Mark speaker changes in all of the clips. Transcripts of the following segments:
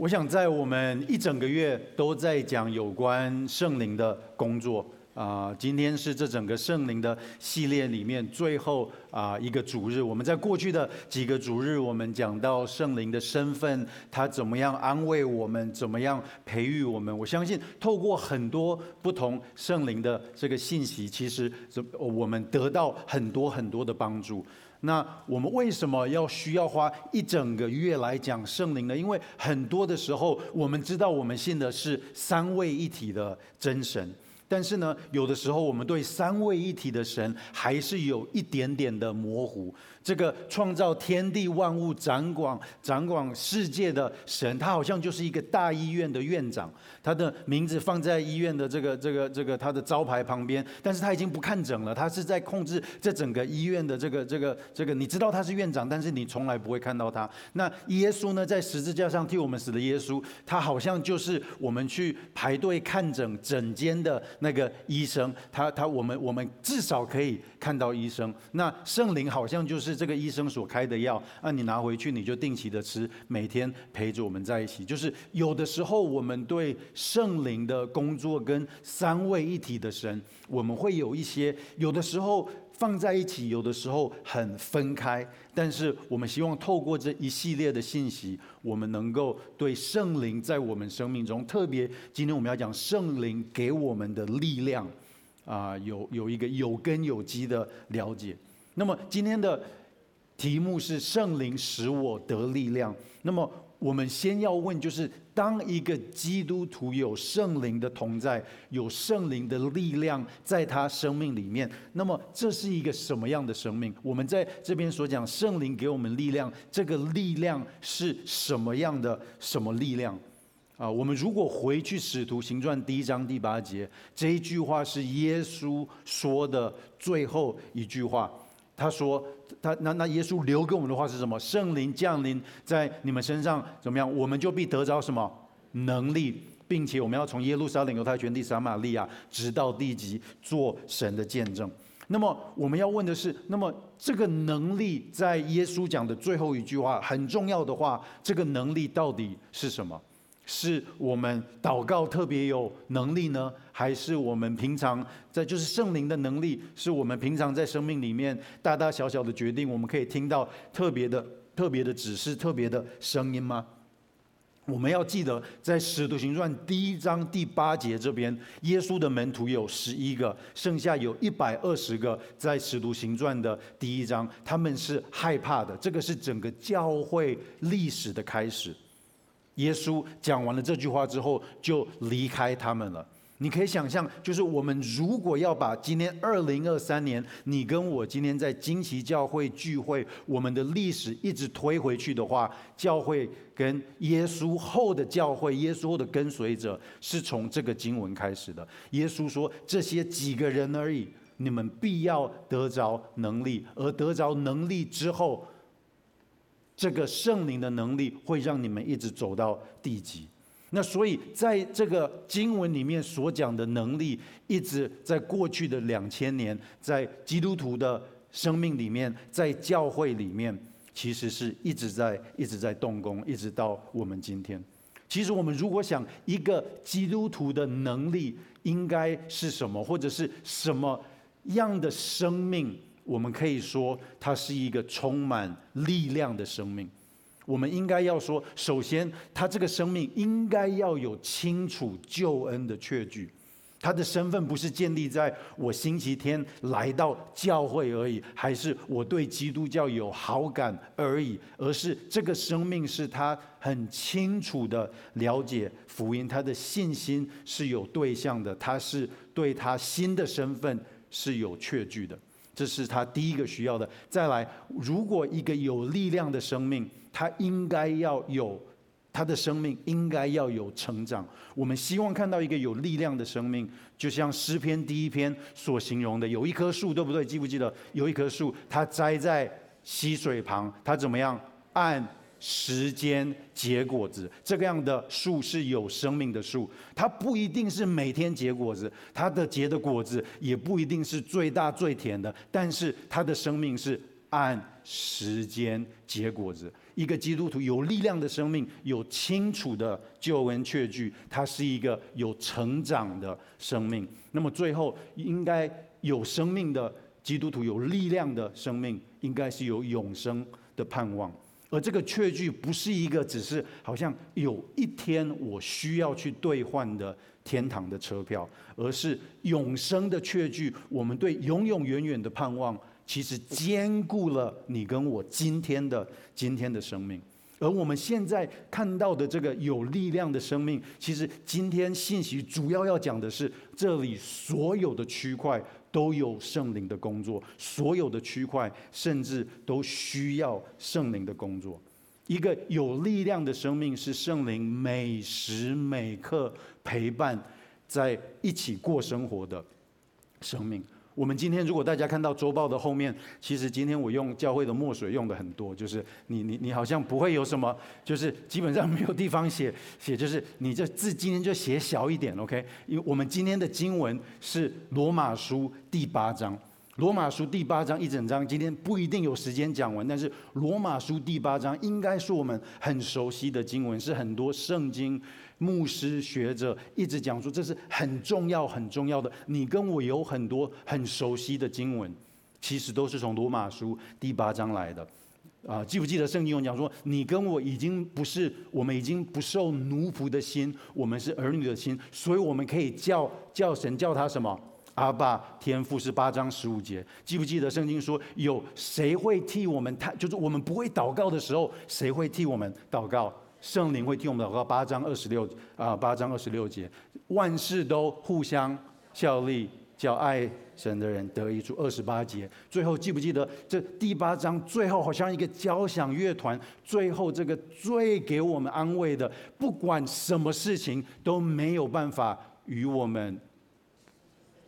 Speaker 1: 我想在我们一整个月都在讲有关圣灵的工作啊，今天是这整个圣灵的系列里面最后啊一个主日。我们在过去的几个主日，我们讲到圣灵的身份，他怎么样安慰我们，怎么样培育我们。我相信透过很多不同圣灵的这个信息，其实我们得到很多很多的帮助。那我们为什么要需要花一整个月来讲圣灵呢？因为很多的时候，我们知道我们信的是三位一体的真神，但是呢，有的时候我们对三位一体的神还是有一点点的模糊。这个创造天地万物、掌管掌管世界的神，他好像就是一个大医院的院长，他的名字放在医院的这个这个这个他的招牌旁边，但是他已经不看诊了，他是在控制这整个医院的这个这个这个。你知道他是院长，但是你从来不会看到他。那耶稣呢，在十字架上替我们死的耶稣，他好像就是我们去排队看诊诊间的那个医生，他他我们我们至少可以看到医生。那圣灵好像就是。这个医生所开的药，那你拿回去，你就定期的吃，每天陪着我们在一起。就是有的时候，我们对圣灵的工作跟三位一体的神，我们会有一些，有的时候放在一起，有的时候很分开。但是我们希望透过这一系列的信息，我们能够对圣灵在我们生命中，特别今天我们要讲圣灵给我们的力量啊，有有一个有根有基的了解。那么今天的。题目是圣灵使我得力量。那么我们先要问，就是当一个基督徒有圣灵的同在，有圣灵的力量在他生命里面，那么这是一个什么样的生命？我们在这边所讲圣灵给我们力量，这个力量是什么样的？什么力量？啊，我们如果回去使徒行传第一章第八节，这一句话是耶稣说的最后一句话。他说：“他那那耶稣留给我们的话是什么？圣灵降临在你们身上，怎么样？我们就必得着什么能力，并且我们要从耶路撒冷、犹太全地、撒玛利亚，直到地极，做神的见证。那么我们要问的是：那么这个能力，在耶稣讲的最后一句话很重要的话，这个能力到底是什么？”是我们祷告特别有能力呢，还是我们平常在就是圣灵的能力？是我们平常在生命里面大大小小的决定，我们可以听到特别的、特别的指示、特别的声音吗？我们要记得，在使徒行传第一章第八节这边，耶稣的门徒有十一个，剩下有一百二十个，在使徒行传的第一章，他们是害怕的。这个是整个教会历史的开始。耶稣讲完了这句话之后，就离开他们了。你可以想象，就是我们如果要把今年二零二三年，你跟我今天在惊奇教会聚会，我们的历史一直推回去的话，教会跟耶稣后的教会，耶稣后的跟随者，是从这个经文开始的。耶稣说：“这些几个人而已，你们必要得着能力，而得着能力之后。”这个圣灵的能力会让你们一直走到地极。那所以在这个经文里面所讲的能力，一直在过去的两千年，在基督徒的生命里面，在教会里面，其实是一直在一直在动工，一直到我们今天。其实我们如果想一个基督徒的能力应该是什么，或者是什么样的生命？我们可以说，它是一个充满力量的生命。我们应该要说，首先，他这个生命应该要有清楚救恩的确据。他的身份不是建立在我星期天来到教会而已，还是我对基督教有好感而已，而是这个生命是他很清楚的了解福音，他的信心是有对象的，他是对他新的身份是有确据的。这是他第一个需要的。再来，如果一个有力量的生命，他应该要有他的生命应该要有成长。我们希望看到一个有力量的生命，就像诗篇第一篇所形容的，有一棵树，对不对？记不记得？有一棵树，它栽在溪水旁，它怎么样？按时间结果子，这个样的树是有生命的树，它不一定是每天结果子，它的结的果子也不一定是最大最甜的，但是它的生命是按时间结果子。一个基督徒有力量的生命，有清楚的救恩确据，它是一个有成长的生命。那么最后，应该有生命的基督徒，有力量的生命，应该是有永生的盼望。而这个确据不是一个只是好像有一天我需要去兑换的天堂的车票，而是永生的确据。我们对永永远远的盼望。其实兼顾了你跟我今天的今天的生命，而我们现在看到的这个有力量的生命，其实今天信息主要要讲的是，这里所有的区块都有圣灵的工作，所有的区块甚至都需要圣灵的工作。一个有力量的生命是圣灵每时每刻陪伴在一起过生活的生命。我们今天如果大家看到周报的后面，其实今天我用教会的墨水用的很多，就是你你你好像不会有什么，就是基本上没有地方写写，就是你这字今天就写小一点，OK？因为我们今天的经文是罗马书第八章，罗马书第八章一整章，今天不一定有时间讲完，但是罗马书第八章应该是我们很熟悉的经文，是很多圣经。牧师学者一直讲说，这是很重要很重要的。你跟我有很多很熟悉的经文，其实都是从罗马书第八章来的。啊，记不记得圣经有讲说，你跟我已经不是，我们已经不受奴仆的心，我们是儿女的心，所以我们可以叫叫神叫他什么？阿爸天父是八章十五节。记不记得圣经说，有谁会替我们？他就是我们不会祷告的时候，谁会替我们祷告？圣灵会替我们祷告，八章二十六啊，八章二十六节，万事都互相效力，叫爱神的人得益处。二十八节，最后记不记得这第八章最后好像一个交响乐团，最后这个最给我们安慰的，不管什么事情都没有办法与我们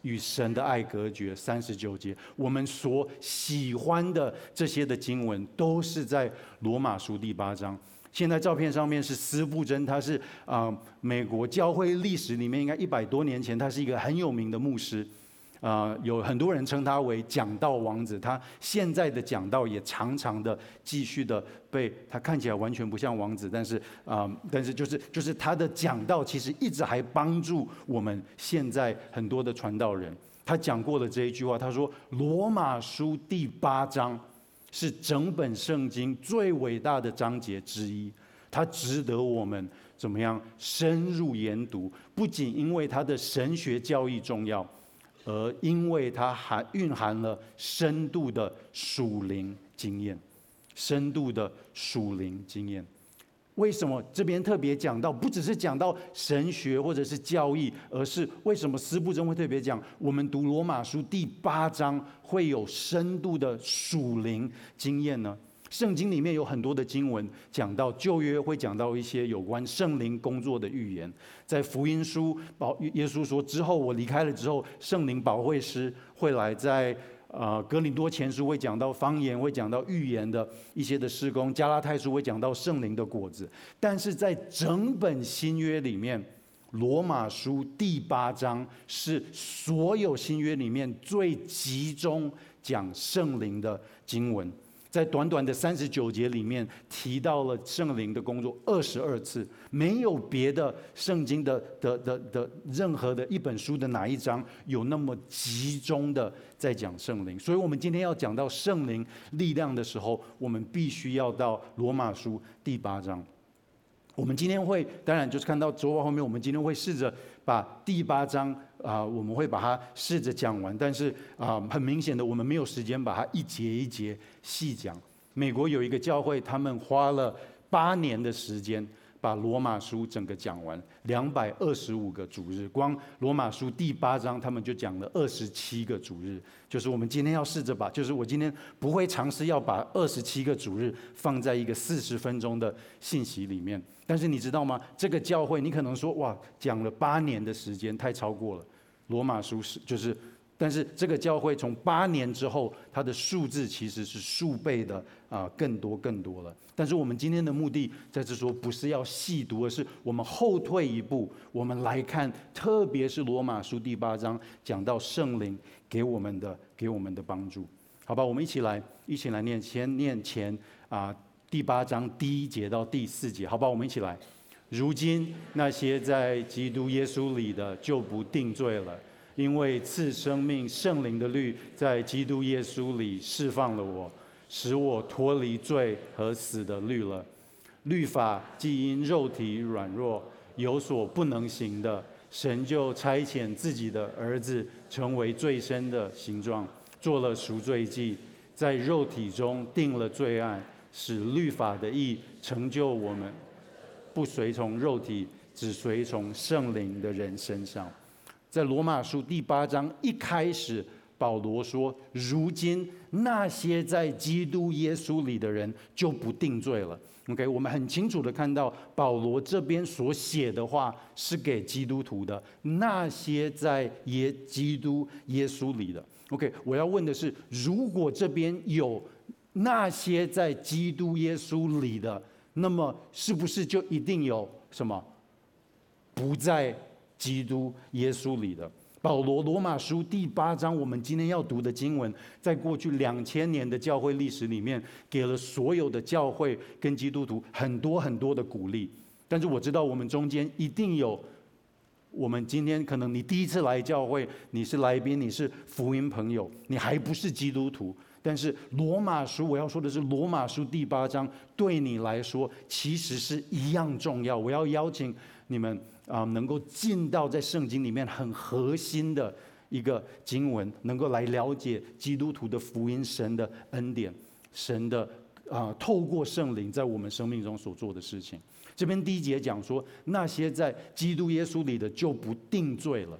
Speaker 1: 与神的爱隔绝。三十九节，我们所喜欢的这些的经文，都是在罗马书第八章。现在照片上面是斯布真，他是啊、美国教会历史里面应该一百多年前，他是一个很有名的牧师，呃、有很多人称他为讲道王子。他现在的讲道也常常的继续的被他看起来完全不像王子，但是啊、但是就是就是他的讲道其实一直还帮助我们现在很多的传道人。他讲过了这一句话，他说罗马书第八章。是整本圣经最伟大的章节之一，它值得我们怎么样深入研读？不仅因为它的神学教义重要，而因为它还蕴含了深度的属灵经验，深度的属灵经验。为什么这边特别讲到，不只是讲到神学或者是教义，而是为什么司布真会特别讲？我们读罗马书第八章会有深度的属灵经验呢？圣经里面有很多的经文讲到旧约会讲到一些有关圣灵工作的预言，在福音书保耶稣说之后我离开了之后，圣灵保惠师会来在。啊，格林多前书会讲到方言，会讲到预言的一些的施工；加拉太书会讲到圣灵的果子。但是在整本新约里面，罗马书第八章是所有新约里面最集中讲圣灵的经文。在短短的三十九节里面提到了圣灵的工作二十二次，没有别的圣经的的的的任何的一本书的哪一章有那么集中的在讲圣灵。所以，我们今天要讲到圣灵力量的时候，我们必须要到罗马书第八章。我们今天会，当然就是看到周报后面，我们今天会试着把第八章啊，我们会把它试着讲完。但是啊，很明显的，我们没有时间把它一节一节细讲。美国有一个教会，他们花了八年的时间。把罗马书整个讲完，两百二十五个主日，光罗马书第八章他们就讲了二十七个主日。就是我们今天要试着把，就是我今天不会尝试要把二十七个主日放在一个四十分钟的信息里面。但是你知道吗？这个教会你可能说哇，讲了八年的时间太超过了。罗马书是就是。但是这个教会从八年之后，它的数字其实是数倍的啊，更多更多了。但是我们今天的目的在这说，不是要细读，而是我们后退一步，我们来看，特别是罗马书第八章讲到圣灵给我们的给我们的帮助。好吧，我们一起来，一起来念，先念前啊第八章第一节到第四节，好吧，我们一起来。如今那些在基督耶稣里的就不定罪了，因为赐生命圣灵的律在基督耶稣里释放了我，使我脱离罪和死的律了。律法既因肉体软弱有所不能行的，神就差遣自己的儿子成为罪身的形状，做了赎罪祭，在肉体中定了罪案，使律法的义成就我们不随从肉体，只随从圣灵的人身上。在罗马书第八章一开始，保罗说：“如今那些在基督耶稣里的人就不定罪了。” OK，我们很清楚的看到保罗这边所写的话是给基督徒的，那些在耶基督耶稣里的。OK，我要问的是，如果这边有那些在基督耶稣里的，那么是不是就一定有什么不在基督耶稣里的？保罗罗马书第八章，我们今天要读的经文，在过去两千年的教会历史里面，给了所有的教会跟基督徒很多很多的鼓励。但是我知道，我们中间一定有，我们今天可能你第一次来教会，你是来宾，你是福音朋友，你还不是基督徒。但是罗马书，我要说的是罗马书第八章，对你来说其实是一样重要。我要邀请你们。啊，能够进到在圣经里面很核心的一个经文，能够来了解基督徒的福音、神的恩典、神的啊，透过圣灵在我们生命中所做的事情。这边第一节讲说，那些在基督耶稣里的就不定罪了。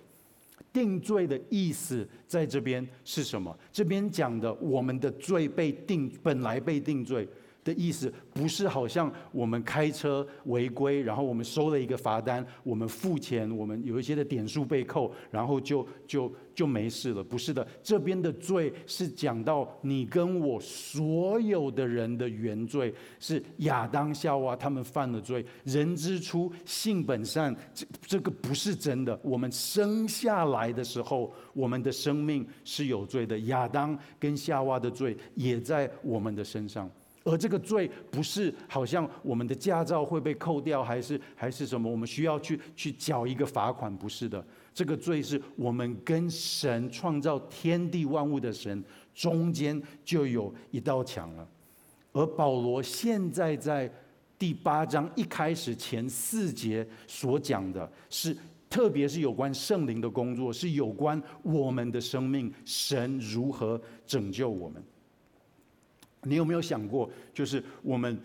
Speaker 1: 定罪的意思在这边是什么？这边讲的我们的罪被定，本来被定罪。的意思不是好像我们开车违规，然后我们收了一个罚单，我们付钱，我们有一些的点数被扣，然后就就就没事了。不是的，这边的罪是讲到你跟我所有的人的原罪，是亚当夏娃他们犯了罪。人之初性本善，这这个不是真的。我们生下来的时候，我们的生命是有罪的。亚当跟夏娃的罪也在我们的身上。而这个罪不是好像我们的驾照会被扣掉，还是还是什么？我们需要去去缴一个罚款？不是的，这个罪是我们跟神创造天地万物的神中间就有一道墙了。而保罗现在在第八章一开始前四节所讲的是，特别是有关圣灵的工作，是有关我们的生命，神如何拯救我们。你有没有想过，就是我们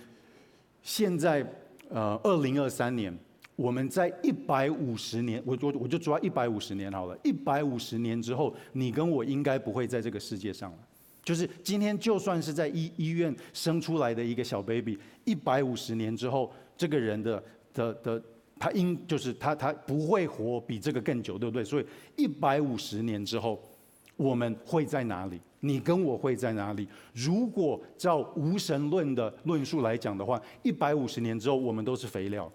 Speaker 1: 现在呃，二零二三年，我们在一百五十年，我我我就抓一百五十年好了，一百五十年之后，你跟我应该不会在这个世界上了。就是今天，就算是在医医院生出来的一个小 baby，一百五十年之后，这个人的的的，他应就是他他不会活比这个更久，对不对？所以一百五十年之后，我们会在哪里？你跟我会在哪里？如果照无神论的论述来讲的话，一百五十年之后我们都是肥料，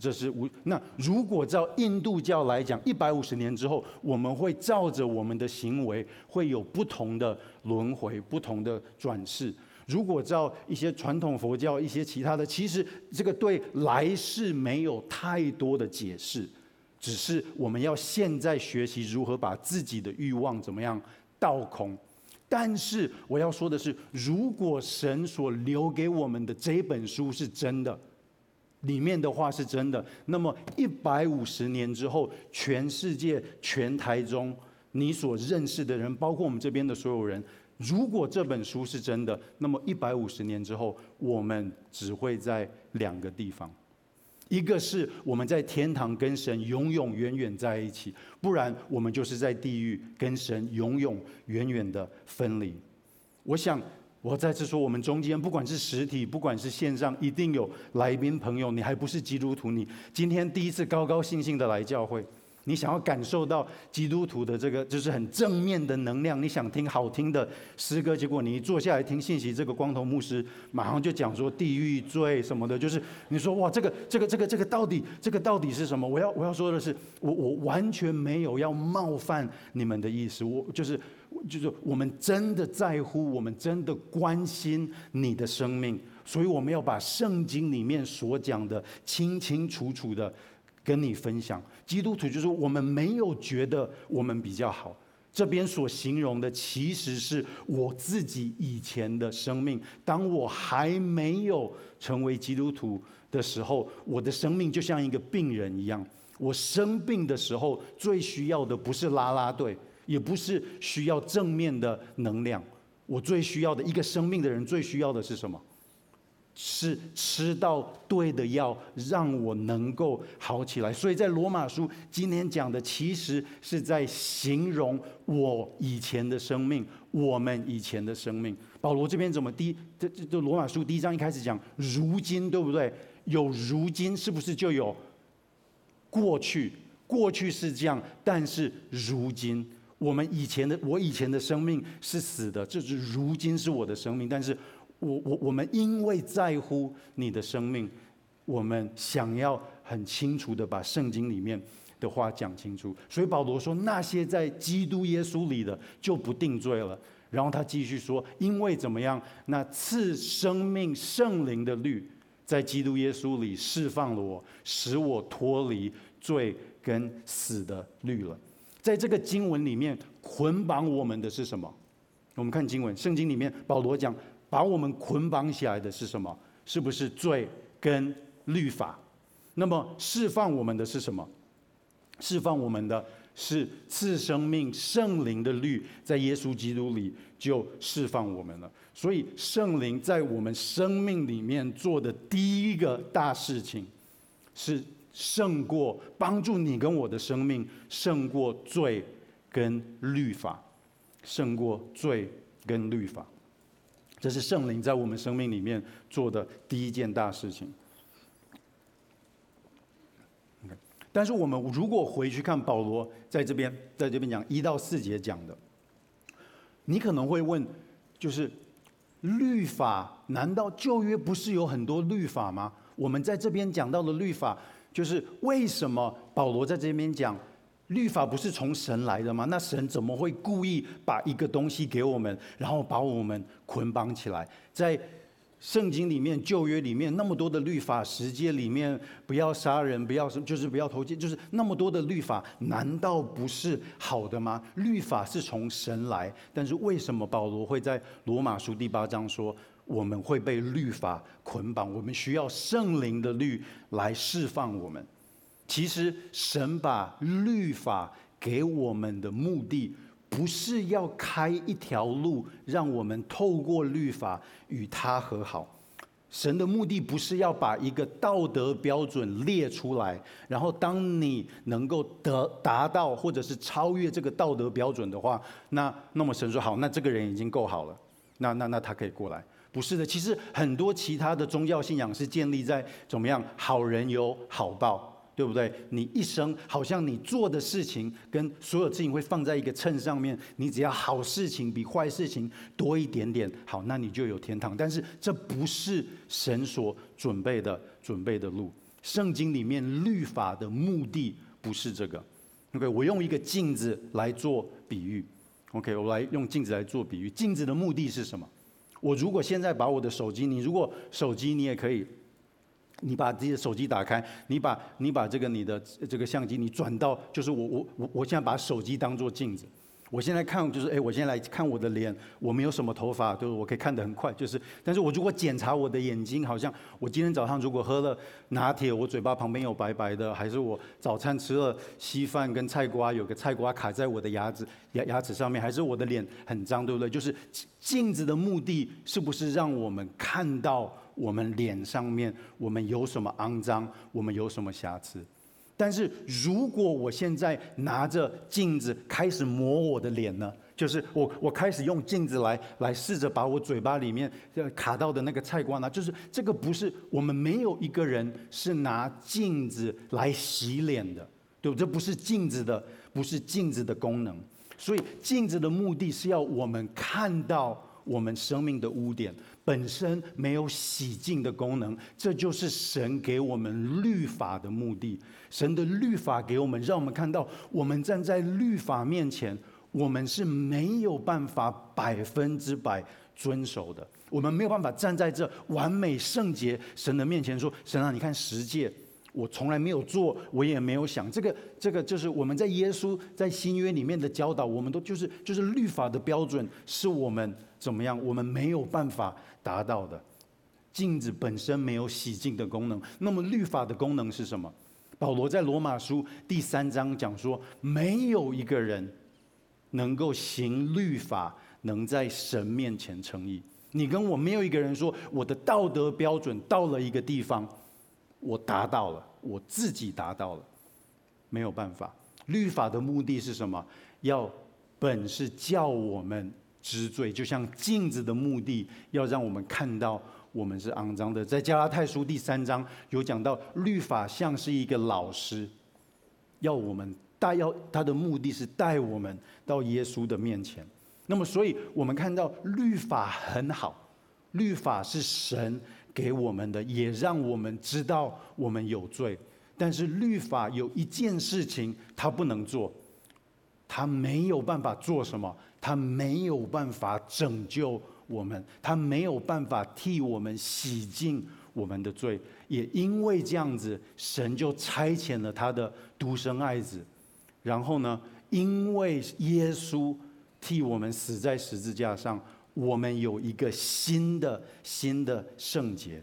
Speaker 1: 这是无。那如果照印度教来讲，一百五十年之后我们会照着我们的行为会有不同的轮回、不同的转世。如果照一些传统佛教、一些其他的，其实这个对来世没有太多的解释，只是我们要现在学习如何把自己的欲望怎么样。倒空，但是我要说的是，如果神所留给我们的这本书是真的，里面的话是真的，那么一百五十年之后，全世界全台中你所认识的人，包括我们这边的所有人，如果这本书是真的，那么一百五十年之后，我们只会在两个地方。一个是我们在天堂跟神永永远远在一起，不然我们就是在地狱跟神永永远远的分离。我想我再次说，我们中间不管是实体，不管是线上，一定有来宾朋友，你还不是基督徒，你今天第一次高高兴兴的来教会，你想要感受到基督徒的这个就是很正面的能量，你想听好听的诗歌，结果你一坐下来听信息，这个光头牧师马上就讲说地狱罪什么的，就是你说哇，这个这个这个这个到底这个到底是什么？我要我要说的是，我我完全没有要冒犯你们的意思，我就是就是我们真的在乎，我们真的关心你的生命，所以我们要把圣经里面所讲的清清楚楚的。跟你分享，基督徒就是我们没有觉得我们比较好。这边所形容的其实是我自己以前的生命。当我还没有成为基督徒的时候，我的生命就像一个病人一样。我生病的时候，最需要的不是啦啦队，也不是需要正面的能量。我最需要的一个生命的人，最需要的是什么？是吃到对的药，让我能够好起来。所以在罗马书今天讲的，其实是在形容我以前的生命，我们以前的生命。保罗这边怎么第？这这这罗马书第一章一开始讲如今，对不对？有如今，是不是就有过去？过去是这样，但是如今，我们以前的我以前的生命是死的，这是如今是我的生命，但是。我我我们因为在乎你的生命，我们想要很清楚的把圣经里面的话讲清楚。所以保罗说，那些在基督耶稣里的就不定罪了。然后他继续说，因为怎么样？那赐生命圣灵的律在基督耶稣里释放了我，使我脱离罪跟死的律了。在这个经文里面捆绑我们的是什么？我们看经文，圣经里面保罗讲。把我们捆绑起来的是什么？是不是罪跟律法？那么释放我们的是什么？释放我们的是赐生命圣灵的律，在耶稣基督里就释放我们了。所以圣灵在我们生命里面做的第一个大事情，是胜过帮助你跟我的生命胜过罪跟律法，胜过罪跟律法。这是圣灵在我们生命里面做的第一件大事情。但是我们如果回去看保罗在这边在这边讲一到四节讲的，你可能会问，就是律法，难道旧约不是有很多律法吗？我们在这边讲到的律法，就是为什么保罗在这边讲？律法不是从神来的吗？那神怎么会故意把一个东西给我们，然后把我们捆绑起来？在圣经里面、旧约里面那么多的律法，十诫里面不要杀人，不要就是不要偷窃，就是那么多的律法，难道不是好的吗？律法是从神来，但是为什么保罗会在罗马书第八章说我们会被律法捆绑？我们需要圣灵的律来释放我们。其实，神把律法给我们的目的，不是要开一条路，让我们透过律法与他和好。神的目的不是要把一个道德标准列出来，然后当你能够得达到或者是超越这个道德标准的话，那那么神说好，那这个人已经够好了，那那那他可以过来。不是的，其实很多其他的宗教信仰是建立在怎么样？好人有好报。对不对？你一生好像你做的事情跟所有事情会放在一个秤上面，你只要好事情比坏事情多一点点，好，那你就有天堂。但是这不是神所准备的准备的路。圣经里面律法的目的不是这个。OK，我用一个镜子来做比喻。OK，我来用镜子来做比喻。镜子的目的是什么？我如果现在把我的手机，你如果手机你也可以。你把自己的手机打开，你把你把这个你的这个相机，你转到就是我我我我现在把手机当做镜子，我现在看就是哎，我现在来看我的脸，我没有什么头发，就是我可以看得很快，就是，但是我如果检查我的眼睛，好像我今天早上如果喝了拿铁，我嘴巴旁边有白白的，还是我早餐吃了稀饭跟菜瓜，有个菜瓜卡在我的牙齿牙牙齿上面，还是我的脸很脏，对不对？就是镜子的目的是不是让我们看到？我们脸上面，我们有什么肮脏？我们有什么瑕疵？但是如果我现在拿着镜子开始磨我的脸呢？就是我我开始用镜子来来试着把我嘴巴里面卡到的那个菜瓜呢？就是这个不是我们没有一个人是拿镜子来洗脸的。对不？这不是镜子的，不是镜子的功能。所以镜子的目的是要我们看到我们生命的污点，本身没有洗净的功能。这就是神给我们律法的目的。神的律法给我们，让我们看到我们站在律法面前，我们是没有办法百分之百遵守的。我们没有办法站在这完美圣洁神的面前说：“神啊，你看十诫。”我从来没有做，我也没有想。这个，这个就是我们在耶稣在新约里面的教导，我们都就是就是律法的标准，是我们怎么样，我们没有办法达到的。镜子本身没有洗净的功能，那么律法的功能是什么？保罗在罗马书第三章讲说，没有一个人能够行律法，能在神面前称义。你跟我没有一个人说，我的道德标准到了一个地方。我达到了，我自己达到了，没有办法。律法的目的是什么？要本是叫我们知罪，就像镜子的目的，要让我们看到我们是肮脏的。在加拉太书第三章有讲到，律法像是一个老师，要我们带，要他的目的是带我们到耶稣的面前。那么，所以我们看到律法很好，律法是神。给我们的，也让我们知道我们有罪。但是律法有一件事情，他不能做，他没有办法做什么？他没有办法拯救我们，他没有办法替我们洗净我们的罪。也因为这样子，神就差遣了他的独生爱子。然后呢，因为耶稣替我们死在十字架上。我们有一个新的新的圣洁，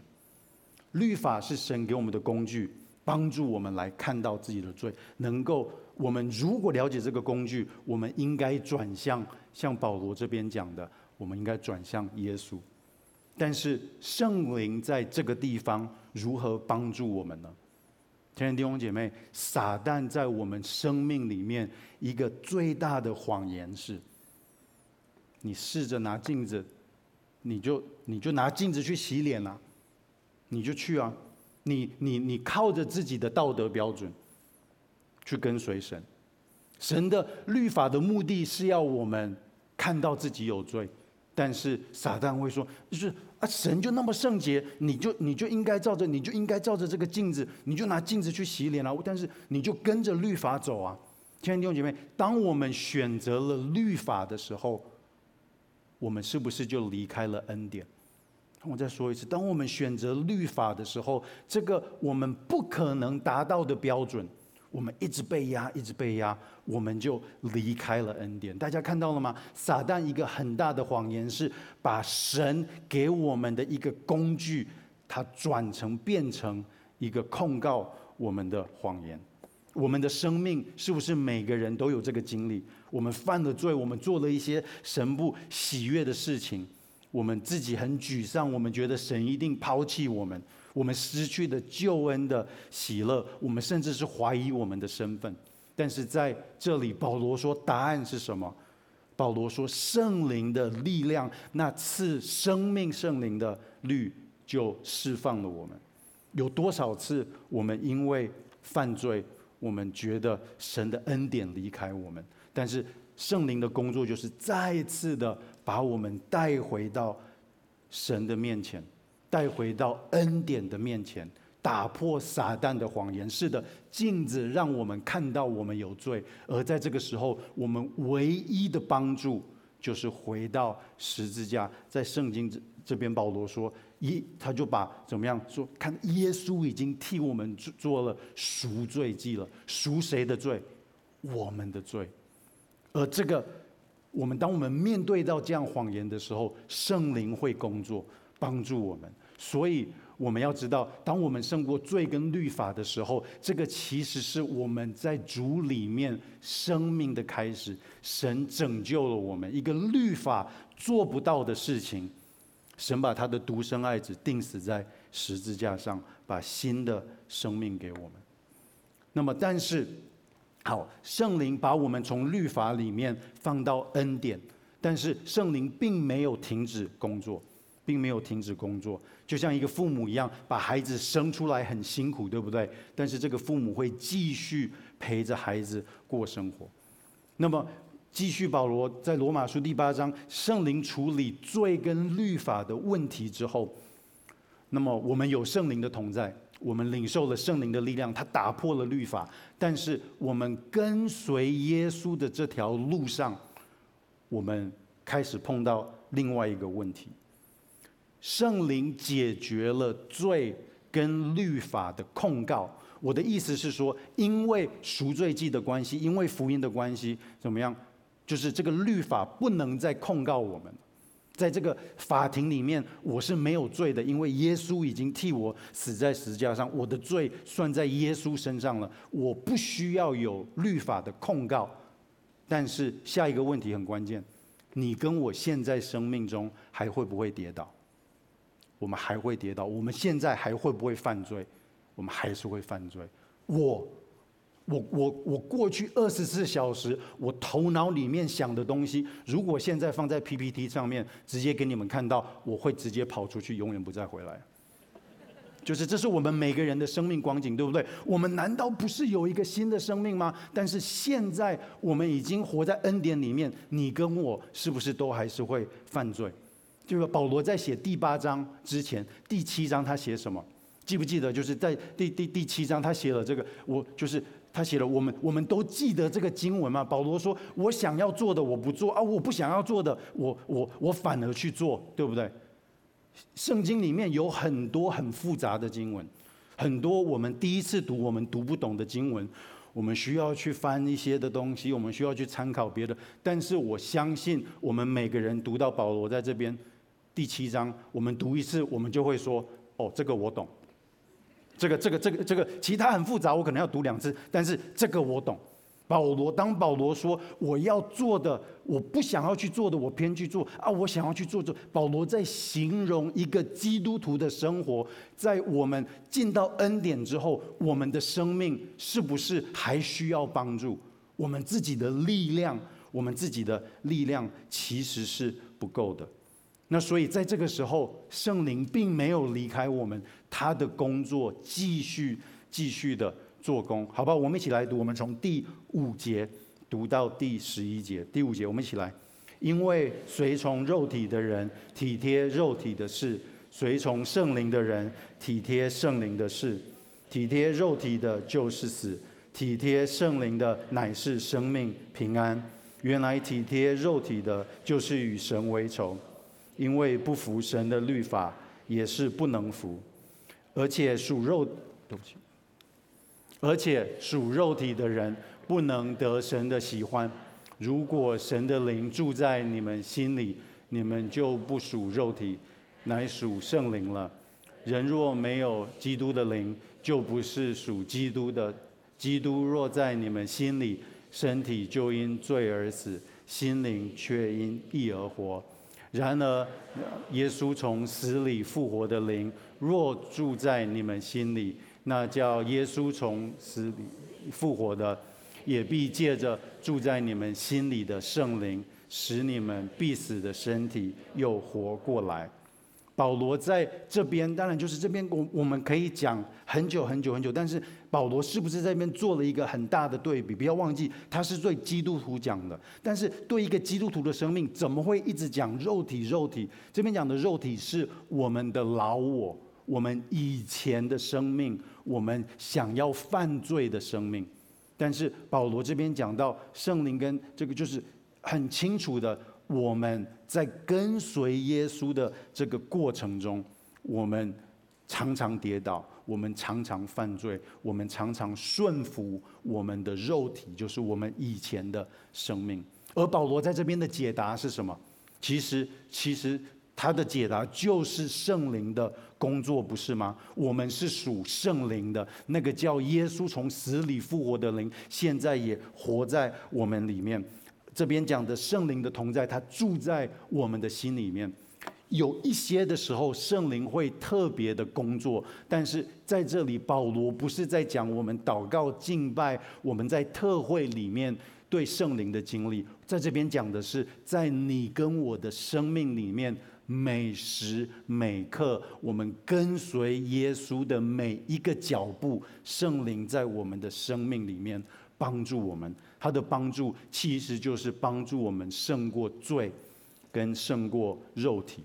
Speaker 1: 律法是神给我们的工具，帮助我们来看到自己的罪。能够，我们如果了解这个工具，我们应该转向像保罗这边讲的，我们应该转向耶稣。但是圣灵在这个地方如何帮助我们呢？亲爱的弟兄姐妹，撒旦在我们生命里面一个最大的谎言是。你试着拿镜子，你就你就拿镜子去洗脸啊，你就去啊，你你你靠着自己的道德标准去跟随神，神的律法的目的是要我们看到自己有罪，但是撒旦会说，就是啊，神就那么圣洁，你就你就应该照着，你就应该照着这个镜子，你就拿镜子去洗脸啊，但是你就跟着律法走啊，亲爱的弟兄姐妹，当我们选择了律法的时候。我们是不是就离开了恩典？我再说一次，当我们选择律法的时候，这个我们不可能达到的标准，我们一直被压，一直被压，我们就离开了恩典。大家看到了吗？撒旦一个很大的谎言是把神给我们的一个工具，它转成变成一个控告我们的谎言。我们的生命是不是每个人都有这个经历？我们犯了罪，我们做了一些神不喜悦的事情，我们自己很沮丧，我们觉得神一定抛弃我们，我们失去的救恩的喜乐，我们甚至是怀疑我们的身份。但是在这里，保罗说答案是什么？保罗说圣灵的力量，那赐生命圣灵的律就释放了我们。有多少次我们因为犯罪？我们觉得神的恩典离开我们，但是圣灵的工作就是再次的把我们带回到神的面前，带回到恩典的面前，打破撒旦的谎言。是的，镜子让我们看到我们有罪，而在这个时候，我们唯一的帮助就是回到十字架。在圣经这这边，保罗说。一，他就把怎么样说？看耶稣已经替我们做做了赎罪祭了，赎谁的罪？我们的罪。而这个，我们当我们面对到这样谎言的时候，圣灵会工作帮助我们。所以我们要知道，当我们胜过罪跟律法的时候，这个其实是我们在主里面生命的开始。神拯救了我们，一个律法做不到的事情。神把他的独生爱子钉死在十字架上，把新的生命给我们。那么，但是，好，圣灵把我们从律法里面放到恩典，但是圣灵并没有停止工作。并没有停止工作，就像一个父母一样，把孩子生出来很辛苦，对不对？但是这个父母会继续陪着孩子过生活。那么，继续保罗在罗马书第八章，圣灵处理罪跟律法的问题之后，那么我们有圣灵的同在，我们领受了圣灵的力量，他打破了律法。但是我们跟随耶稣的这条路上，我们开始碰到另外一个问题。圣灵解决了罪跟律法的控告。我的意思是说，因为赎罪祭的关系，因为福音的关系，怎么样？就是这个律法不能再控告我们。在这个法庭里面，我是没有罪的，因为耶稣已经替我死在十字架上，我的罪算在耶稣身上了，我不需要有律法的控告。但是下一个问题很关键，你跟我现在生命中还会不会跌倒？我们还会跌倒，我们现在还会不会犯罪？我们还是会犯罪。我，我，我，我过去二十四小时，我头脑里面想的东西，如果现在放在 PPT 上面，直接给你们看到，我会直接跑出去，永远不再回来。就是这是我们每个人的生命光景，对不对？我们难道不是有一个新的生命吗？但是现在我们已经活在恩典里面，你跟我是不是都还是会犯罪？就是保罗在写第八章之前，第七章他写什么？记不记得？就是在第第第七章，他写了这个，我就是他写了，我们我们都记得这个经文嘛。保罗说：“我想要做的我不做啊，我不想要做的，我我我反而去做，对不对？”圣经里面有很多很复杂的经文，很多我们第一次读我们读不懂的经文，我们需要去翻一些的东西，我们需要去参考别的。但是我相信，我们每个人读到保罗在这边。第七章，我们读一次，我们就会说：“哦，这个我懂。这个”这个、这个、这个、其他很复杂，我可能要读两次。但是这个我懂。保罗，当保罗说我要做的，我不想要去做的，我偏去做啊！我想要去做做。保罗在形容一个基督徒的生活，在我们进到恩典之后，我们的生命是不是还需要帮助？我们自己的力量，我们自己的力量其实是不够的。那所以在这个时候，圣灵并没有离开我们，他的工作继续继续的做工，好吧？我们一起来读，我们从第五节读到第十一节。第五节，我们一起来，因为随从肉体的人体贴肉体的事，随从圣灵的人体贴圣灵的事。体贴肉体的就是死，体贴圣灵的乃是生命平安。原来体贴肉体的，就是与神为仇。因为不服神的律法，也是不能服，而且属肉，对不起，而且属肉体的人不能得神的喜欢。如果神的灵住在你们心里，你们就不属肉体，乃属圣灵了。人若没有基督的灵，就不是属基督的。基督若在你们心里，身体就因罪而死，心灵却因义而活。然而，耶稣从死里复活的灵，若住在你们心里，那叫耶稣从死里复活的，也必借着住在你们心里的圣灵，使你们必死的身体又活过来。保罗在这边，当然就是这边，我我们可以讲很久很久很久。但是保罗是不是在这边做了一个很大的对比？不要忘记，他是对基督徒讲的。但是对一个基督徒的生命，怎么会一直讲肉体？肉体这边讲的肉体是我们的老我，我们以前的生命，我们想要犯罪的生命。但是保罗这边讲到圣灵跟这个，就是很清楚的。我们在跟随耶稣的这个过程中，我们常常跌倒，我们常常犯罪，我们常常顺服我们的肉体，就是我们以前的生命。而保罗在这边的解答是什么？其实，其实他的解答就是圣灵的工作，不是吗？我们是属圣灵的，那个叫耶稣从死里复活的灵，现在也活在我们里面。这边讲的圣灵的同在，他住在我们的心里面。有一些的时候，圣灵会特别的工作，但是在这里，保罗不是在讲我们祷告敬拜，我们在特会里面对圣灵的经历。在这边讲的是，在你跟我的生命里面，每时每刻，我们跟随耶稣的每一个脚步，圣灵在我们的生命里面帮助我们。他的帮助其实就是帮助我们胜过罪，跟胜过肉体，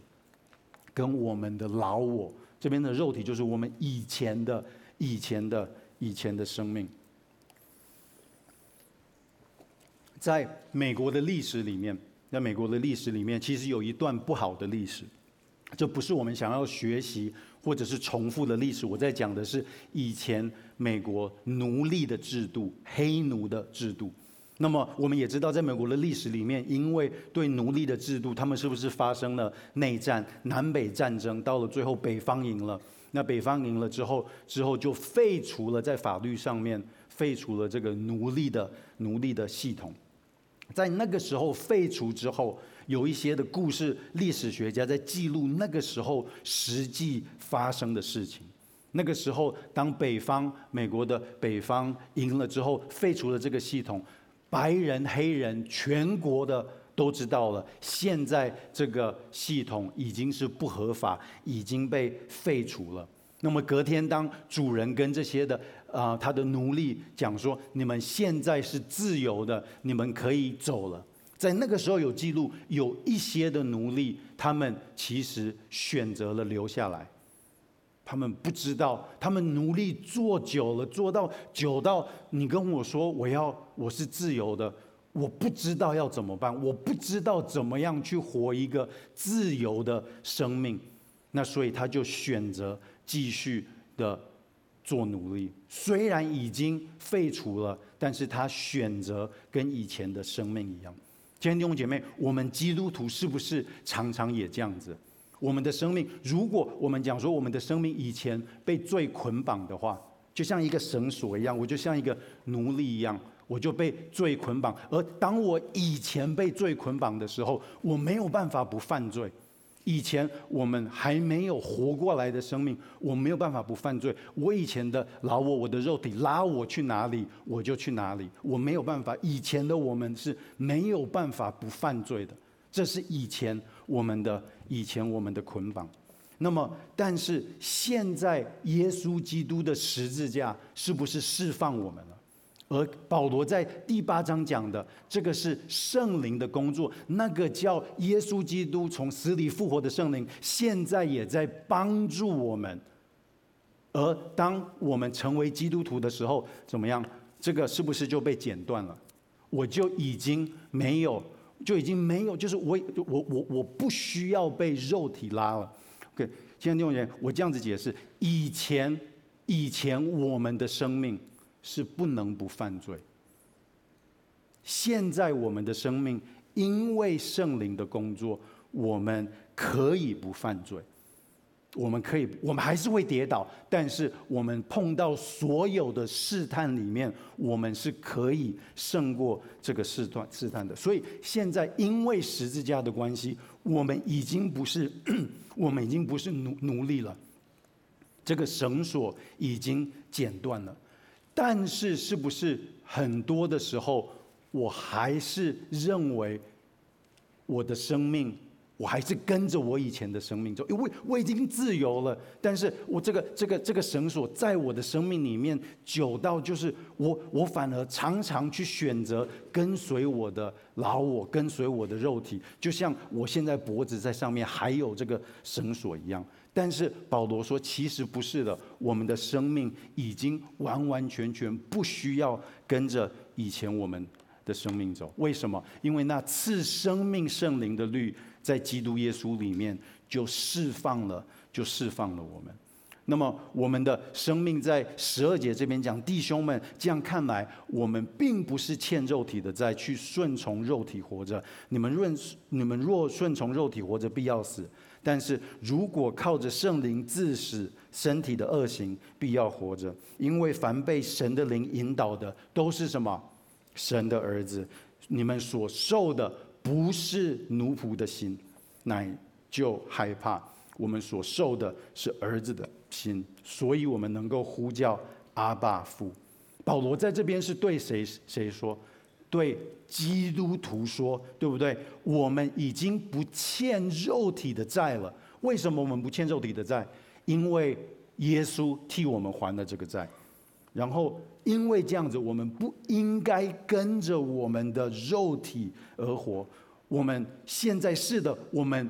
Speaker 1: 跟我们的老我。这边的肉体就是我们以前的、以前的、以前的生命。在美国的历史里面。在美国的历史里面，其实有一段不好的历史，这不是我们想要学习或者是重复的历史。我在讲的是以前美国奴隶的制度，黑奴的制度。那么我们也知道，在美国的历史里面，因为对奴隶的制度，他们是不是发生了内战、南北战争？到了最后，北方赢了。那北方赢了之后，之后就废除了在法律上面废除了这个奴隶的奴隶的系统。在那个时候废除之后，有一些的故事，历史学家在记录那个时候实际发生的事情。那个时候，当北方美国的北方赢了之后，废除了这个系统，白人、黑人全国的都知道了，现在这个系统已经是不合法，已经被废除了。那么隔天，当主人跟这些的啊、他的奴隶讲说：“你们现在是自由的，你们可以走了。”在那个时候有记录，有一些的奴隶，他们其实选择了留下来。他们不知道，他们奴隶做久了，做到久到你跟我说我要我是自由的，我不知道要怎么办，我不知道怎么样去活一个自由的生命。那所以他就选择。继续的做奴隶，虽然已经废除了，但是他选择跟以前的生命一样。今天弟兄姐妹，我们基督徒是不是常常也这样子？我们的生命，如果我们讲说我们的生命以前被罪捆绑的话，就像一个绳索一样，我就像一个奴隶一样，我就被罪捆绑。而当我以前被罪捆绑的时候，我没有办法不犯罪。以前我们还没有活过来的生命，我没有办法不犯罪。我以前的老我，我的肉体拉我去哪里，我就去哪里。我没有办法，以前的我们是没有办法不犯罪的。这是以前我们的以前我们的捆绑。那么，但是现在耶稣基督的十字架是不是释放我们了？而保罗在第八章讲的，这个是圣灵的工作，那个叫耶稣基督从死里复活的圣灵，现在也在帮助我们。而当我们成为基督徒的时候，怎么样？这个是不是就被剪断了？我就已经没有，就已经没有，就是我我我我不需要被肉体拉了。OK，现在弟兄姐，我这样子解释：以前以前我们的生命。是不能不犯罪。现在我们的生命，因为圣灵的工作，我们可以不犯罪。我们可以，我们还是会跌倒，但是我们碰到所有的试探里面，我们是可以胜过这个试探试探的。所以现在，因为十字架的关系，我们已经不是，我们已经不是奴奴隶了。这个绳索已经剪断了。但是，是不是很多的时候，我还是认为我的生命，我还是跟着我以前的生命走，因为我已经自由了。但是我这个这个这个绳索在我的生命里面久到，就是我我反而常常去选择跟随我的老我，跟随我的肉体，就像我现在脖子在上面还有这个绳索一样。但是保罗说，其实不是的，我们的生命已经完完全全不需要跟着以前我们的生命走。为什么？因为那赐生命圣灵的律在基督耶稣里面就释放了，就释放了我们。那么我们的生命在十二节这边讲，弟兄们，这样看来，我们并不是欠肉体的债，去顺从肉体活着。你们若你们若顺从肉体活着，必要死。但是如果靠着圣灵自死身体的恶行，必要活着。因为凡被神的灵引导的，都是什么？神的儿子。你们所受的不是奴仆的心，乃就害怕。我们所受的是儿子的心，所以我们能够呼叫阿爸父。保罗在这边是对谁谁说？对基督徒说，对不对？我们已经不欠肉体的债了。为什么我们不欠肉体的债？因为耶稣替我们还了这个债。然后，因为这样子，我们不应该跟着我们的肉体而活。我们现在是的，我们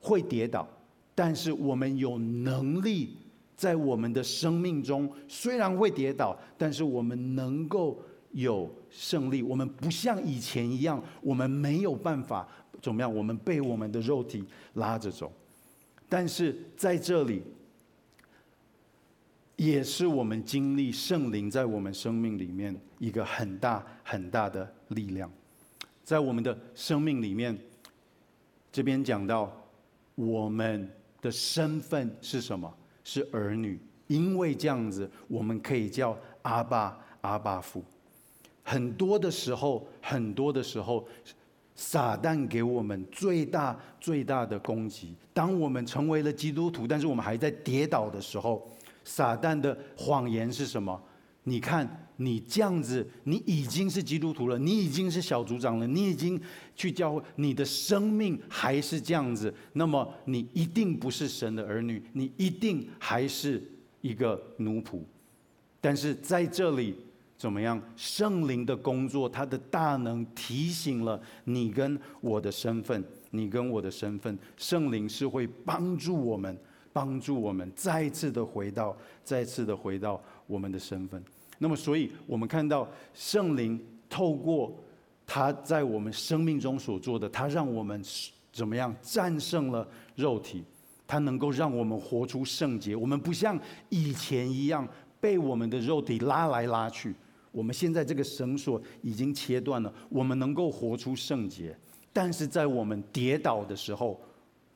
Speaker 1: 会跌倒，但是我们有能力在我们的生命中，虽然会跌倒，但是我们能够有胜利。我们不像以前一样，我们没有办法怎么样？我们被我们的肉体拉着走。但是在这里，也是我们经历圣灵在我们生命里面一个很大很大的力量。在我们的生命里面，这边讲到我们的身份是什么？是儿女。因为这样子，我们可以叫阿爸、阿爸父。很多的时候，很多的时候，撒旦给我们最大最大的攻击。当我们成为了基督徒，但是我们还在跌倒的时候，撒旦的谎言是什么？你看，你这样子，你已经是基督徒了，你已经是小组长了，你已经去教会，你的生命还是这样子，那么你一定不是神的儿女，你一定还是一个奴仆。但是在这里，怎么样？圣灵的工作，他的大能提醒了你跟我的身份，你跟我的身份，圣灵是会帮助我们，帮助我们再次的回到，再次的回到。我们的身份，那么，所以我们看到圣灵透过他在我们生命中所做的，他让我们怎么样战胜了肉体，他能够让我们活出圣洁。我们不像以前一样被我们的肉体拉来拉去，我们现在这个绳索已经切断了，我们能够活出圣洁。但是在我们跌倒的时候，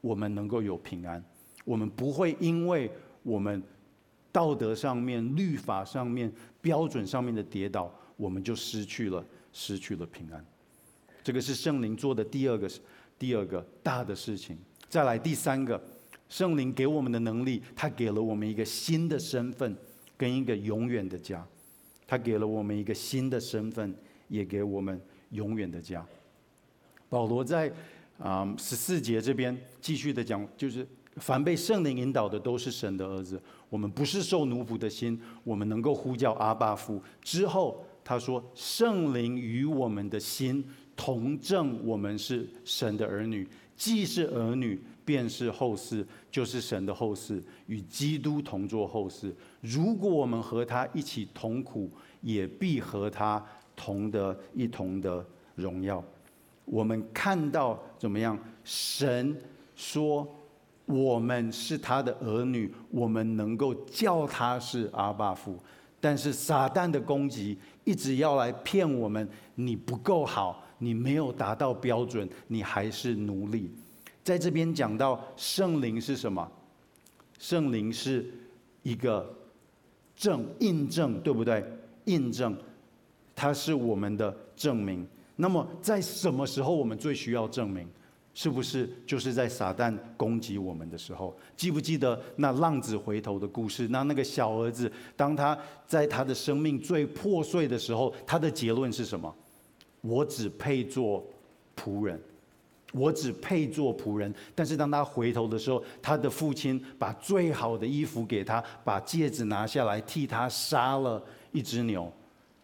Speaker 1: 我们能够有平安，我们不会因为我们。道德上面、律法上面、标准上面的跌倒，我们就失去了、失去了平安。这个是圣灵做的第二个、第二个大的事情。再来第三个，圣灵给我们的能力，他给了我们一个新的身份跟一个永远的家。他给了我们一个新的身份，也给我们永远的家。保罗在啊十四节这边继续的讲，就是。凡被圣灵引导的，都是神的儿子。我们不是受奴仆的心，我们能够呼叫阿爸父。之后他说，圣灵与我们的心同证，我们是神的儿女。既是儿女，便是后世，就是神的后世，与基督同作后世。如果我们和他一起同苦，也必和他同得一同的荣耀。我们看到怎么样？神说。我们是他的儿女，我们能够叫他是阿爸父，但是撒旦的攻击一直要来骗我们：你不够好，你没有达到标准，你还是奴隶。在这边讲到圣灵是什么？圣灵是一个证印证，对不对？印证，它是我们的证明。那么在什么时候我们最需要证明？是不是就是在撒旦攻击我们的时候？记不记得那浪子回头的故事？那那个小儿子，当他在他的生命最破碎的时候，他的结论是什么？我只配做仆人，我只配做仆人。但是当他回头的时候，他的父亲把最好的衣服给他，把戒指拿下来，替他杀了一只牛，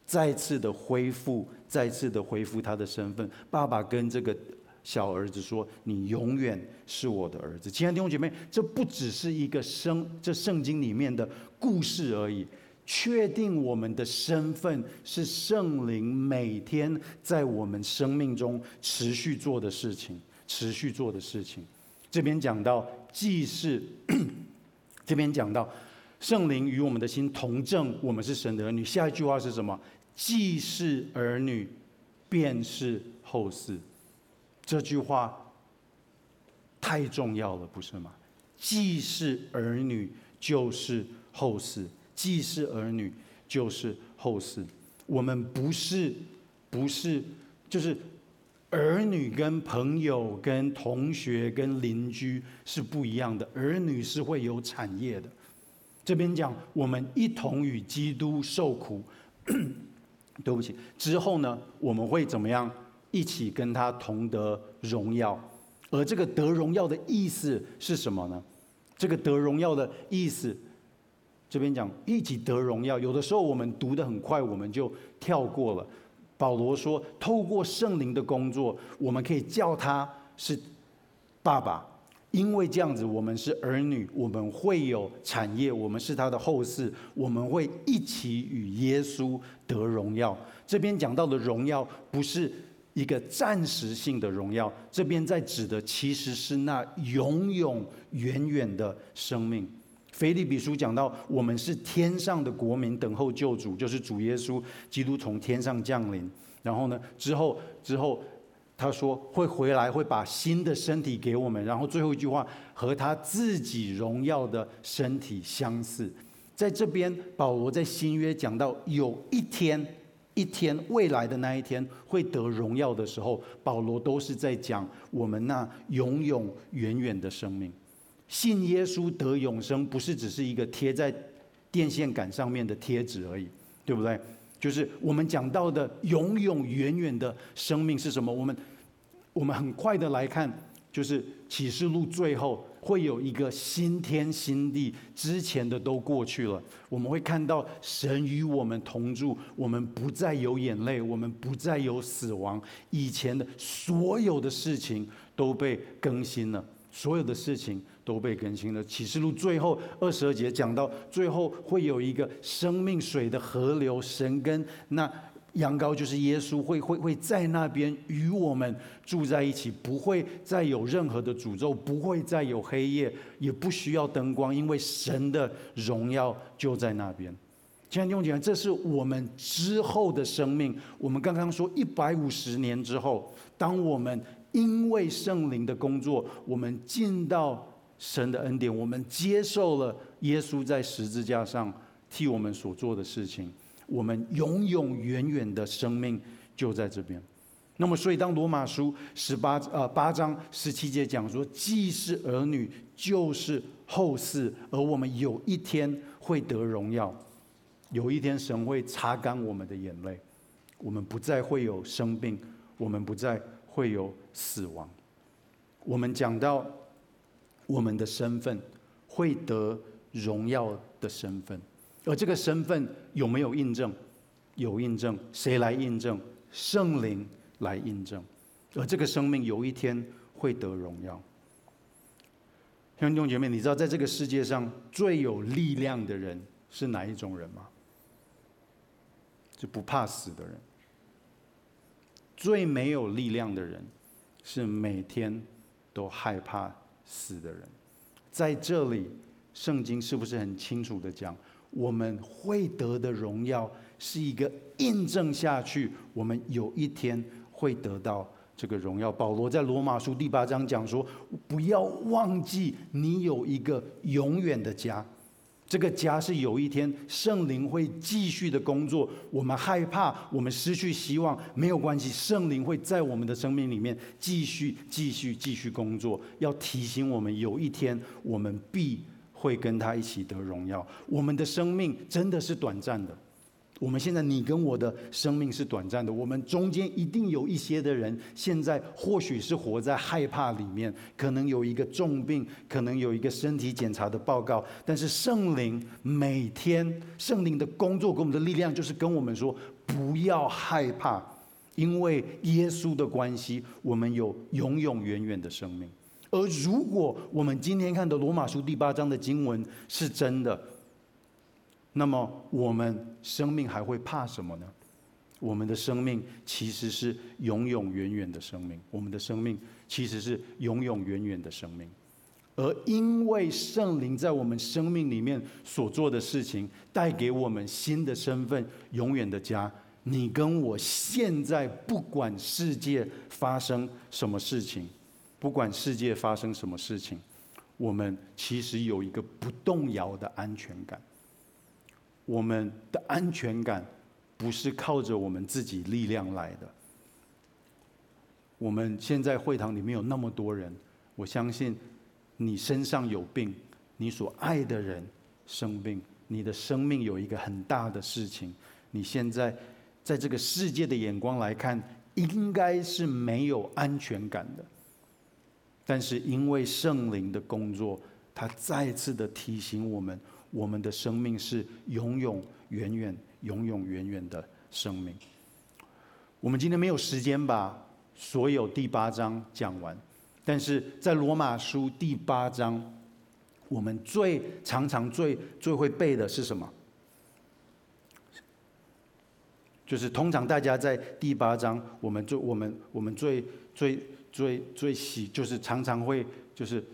Speaker 1: 再次的恢复，再次的恢复他的身份。爸爸跟这个。小儿子说：“你永远是我的儿子。”亲爱的弟兄姐妹，这不只是一个圣这圣经里面的故事而已。确定我们的身份是圣灵每天在我们生命中持续做的事情，持续做的事情。这边讲到，既 是这边讲到圣灵与我们的心同证，我们是神的儿女。下一句话是什么？既是儿女，便是后嗣。这句话太重要了，不是吗？既是儿女，就是后嗣；既是儿女，就是后世。我们不是，不是，就是儿女跟朋友、跟同学、跟邻居是不一样的。儿女是会有产业的。这边讲，我们一同与基督受苦。对不起，之后呢，我们会怎么样？一起跟他同得荣耀。而这个得荣耀的意思是什么呢？这个得荣耀的意思，这边讲一起得荣耀。有的时候我们读得很快，我们就跳过了。保罗说，透过圣灵的工作，我们可以叫他是爸爸。因为这样子，我们是儿女，我们会有产业，我们是他的后嗣，我们会一起与耶稣得荣耀。这边讲到的荣耀，不是一个暂时性的荣耀，这边在指的其实是那永永远远的生命。腓立比书讲到，我们是天上的国民，等候救主，就是主耶稣基督从天上降临。然后呢，之后之后。他说会回来，会把新的身体给我们。然后最后一句话，和他自己荣耀的身体相似。在这边，保罗在新约讲到有一天，一天未来的那一天会得荣耀的时候，保罗都是在讲我们那永永远远的生命。信耶稣得永生，不是只是一个贴在电线杆上面的贴纸而已，对不对？就是我们讲到的永永远远的生命是什么？我们我们很快的来看，就是启示录最后会有一个新天新地，之前的都过去了。我们会看到神与我们同住，我们不再有眼泪，我们不再有死亡，以前的所有的事情都被更新了，所有的事情。都被更新了。启示录最后二十二节讲到，最后会有一个生命水的河流，神跟那羊羔就是耶稣会会会在那边与我们住在一起，不会再有任何的诅咒，不会再有黑夜，也不需要灯光，因为神的荣耀就在那边。亲爱的弟兄姐，这是我们之后的生命。我们刚刚说一百五十年之后，当我们因为圣灵的工作，我们进到。神的恩典，我们接受了耶稣在十字架上替我们所做的事情，我们永永远远的生命就在这边。那么，所以当罗马书十八呃八章十七节讲说，既是儿女，就是后嗣，而我们有一天会得荣耀，有一天神会擦干我们的眼泪，我们不再会有生病，我们不再会有死亡。我们讲到。我们的身份会得荣耀的身份，而这个身份有没有印证？有印证，谁来印证？圣灵来印证。而这个生命有一天会得荣耀。兄弟姐妹，你知道在这个世界上最有力量的人是哪一种人吗？就不怕死的人。最没有力量的人是每天都害怕。死的人，在这里，圣经是不是很清楚的讲，我们会得的荣耀是一个印证下去，我们有一天会得到这个荣耀。保罗在罗马书第八章讲说，不要忘记你有一个永远的家。这个家是有一天圣灵会继续的工作，我们害怕，我们失去希望，没有关系，圣灵会在我们的生命里面继续、继续、继续工作，要提醒我们，有一天我们必会跟他一起得荣耀。我们的生命真的是短暂的。我们现在，你跟我的生命是短暂的。我们中间一定有一些的人，现在或许是活在害怕里面，可能有一个重病，可能有一个身体检查的报告。但是圣灵每天，圣灵的工作给我们的力量，就是跟我们说：不要害怕，因为耶稣的关系，我们有永永远远的生命。而如果我们今天看的罗马书第八章的经文是真的。那么我们生命还会怕什么呢？我们的生命其实是永永远远的生命。我们的生命其实是永永远远的生命。而因为圣灵在我们生命里面所做的事情，带给我们新的身份、永远的家。你跟我现在不管世界发生什么事情，不管世界发生什么事情，我们其实有一个不动摇的安全感。我们的安全感不是靠着我们自己力量来的。我们现在会堂里面有那么多人，我相信你身上有病，你所爱的人生病，你的生命有一个很大的事情，你现在在这个世界的眼光来看，应该是没有安全感的。但是因为圣灵的工作，他再次的提醒我们，我们的生命是永永远远、永永远远的生命。我们今天没有时间把所有第八章讲完，但是在罗马书第八章，我们最常常、最最会背的是什么？就是通常大家在第八章，我们最我们我们最最最最喜，就是常常会就是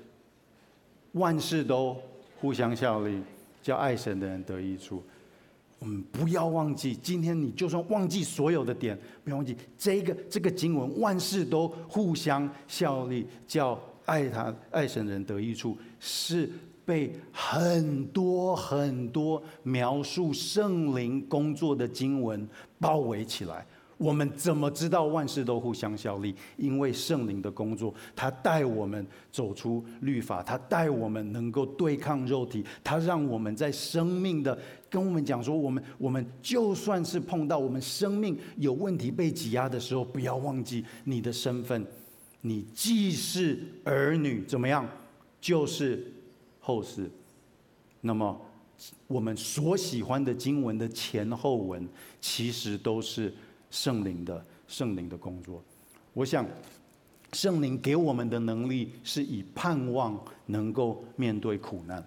Speaker 1: 万事都互相效力，叫爱神的人得益处。我们不要忘记，今天你就算忘记所有的点，不要忘记这个这个经文，万事都互相效力，叫爱他爱神人得益处，是。被很多很多描述圣灵工作的经文包围起来，我们怎么知道万事都互相效力？因为圣灵的工作，他带我们走出律法，他带我们能够对抗肉体，他让我们在生命的跟我们讲说，我们我们就算是碰到我们生命有问题被挤压的时候，不要忘记你的身份，你既是儿女，怎么样？就是。后世，那么我们所喜欢的经文的前后文，其实都是圣灵的圣灵的工作。我想，圣灵给我们的能力，是以盼望能够面对苦难，